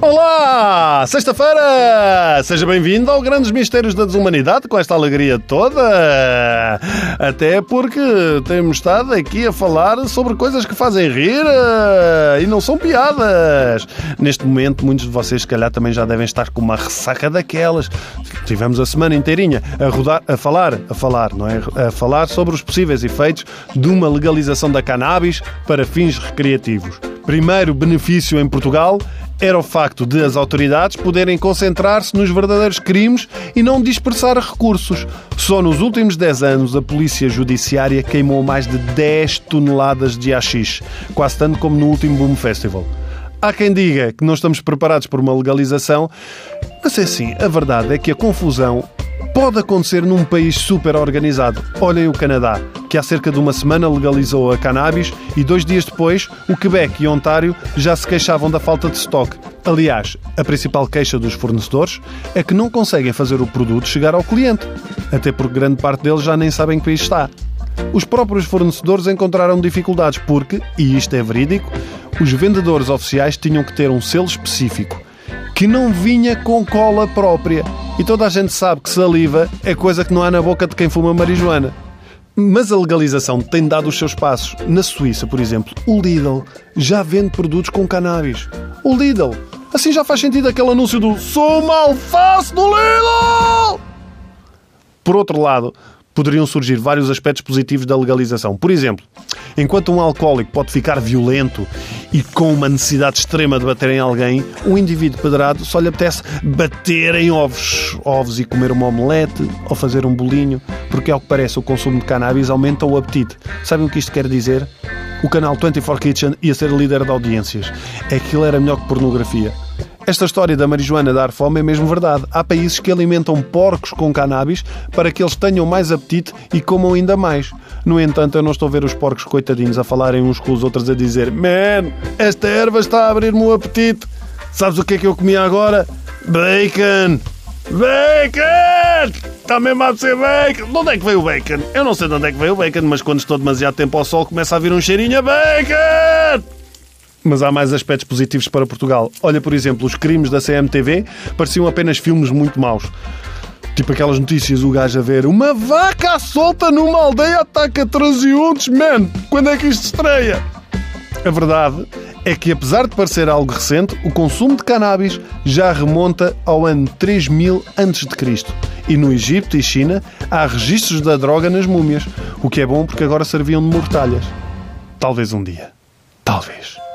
Olá, sexta-feira! Seja bem-vindo ao Grandes Mistérios da Desumanidade com esta alegria toda. Até porque temos estado aqui a falar sobre coisas que fazem rir eh, e não são piadas. Neste momento, muitos de vocês, se calhar, também já devem estar com uma ressaca daquelas. Tivemos a semana inteirinha a rodar, a falar, a falar, não é? A falar sobre os possíveis efeitos de uma legalização da cannabis para fins recreativos. Primeiro benefício em Portugal era o facto de as autoridades poderem concentrar-se nos verdadeiros crimes e não dispersar recursos. Só nos últimos 10 anos a Polícia Judiciária queimou mais de 10 toneladas de haxixe, quase tanto como no último Boom Festival. Há quem diga que não estamos preparados por uma legalização, mas é assim, a verdade é que a confusão pode acontecer num país super organizado. Olhem o Canadá, que há cerca de uma semana legalizou a cannabis e dois dias depois o Quebec e Ontário já se queixavam da falta de estoque. Aliás, a principal queixa dos fornecedores é que não conseguem fazer o produto chegar ao cliente, até porque grande parte deles já nem sabem que país está. Os próprios fornecedores encontraram dificuldades porque, e isto é verídico, os vendedores oficiais tinham que ter um selo específico que não vinha com cola própria. E toda a gente sabe que saliva é coisa que não há na boca de quem fuma marijuana. Mas a legalização tem dado os seus passos. Na Suíça, por exemplo, o Lidl já vende produtos com cannabis. O Lidl. Assim já faz sentido aquele anúncio do Sou uma alface do Lidl! Por outro lado, poderiam surgir vários aspectos positivos da legalização. Por exemplo, enquanto um alcoólico pode ficar violento e com uma necessidade extrema de bater em alguém, um indivíduo pedrado só lhe apetece bater em ovos. Ovos e comer uma omelete ou fazer um bolinho, porque ao que parece o consumo de cannabis aumenta o apetite. Sabem o que isto quer dizer? O canal 24 Kitchen ia ser líder de audiências. Aquilo era melhor que pornografia. Esta história da marijuana dar fome é mesmo verdade. Há países que alimentam porcos com cannabis para que eles tenham mais apetite e comam ainda mais. No entanto, eu não estou a ver os porcos coitadinhos a falarem uns com os outros a dizer Man, esta erva está a abrir-me o apetite. Sabes o que é que eu comi agora? Bacon! Bacon! Está mesmo a ser bacon! De onde é que veio o bacon? Eu não sei de onde é que veio o bacon, mas quando estou demasiado tempo ao sol começa a vir um cheirinho a bacon! Mas há mais aspectos positivos para Portugal. Olha, por exemplo, os crimes da CMTV pareciam apenas filmes muito maus. Tipo aquelas notícias, o gajo a ver uma vaca solta numa aldeia ataca transeuntes, man! Quando é que isto estreia? A verdade é que, apesar de parecer algo recente, o consumo de cannabis já remonta ao ano 3000 a.C. E no Egito e China há registros da droga nas múmias, o que é bom porque agora serviam de mortalhas. Talvez um dia. Talvez.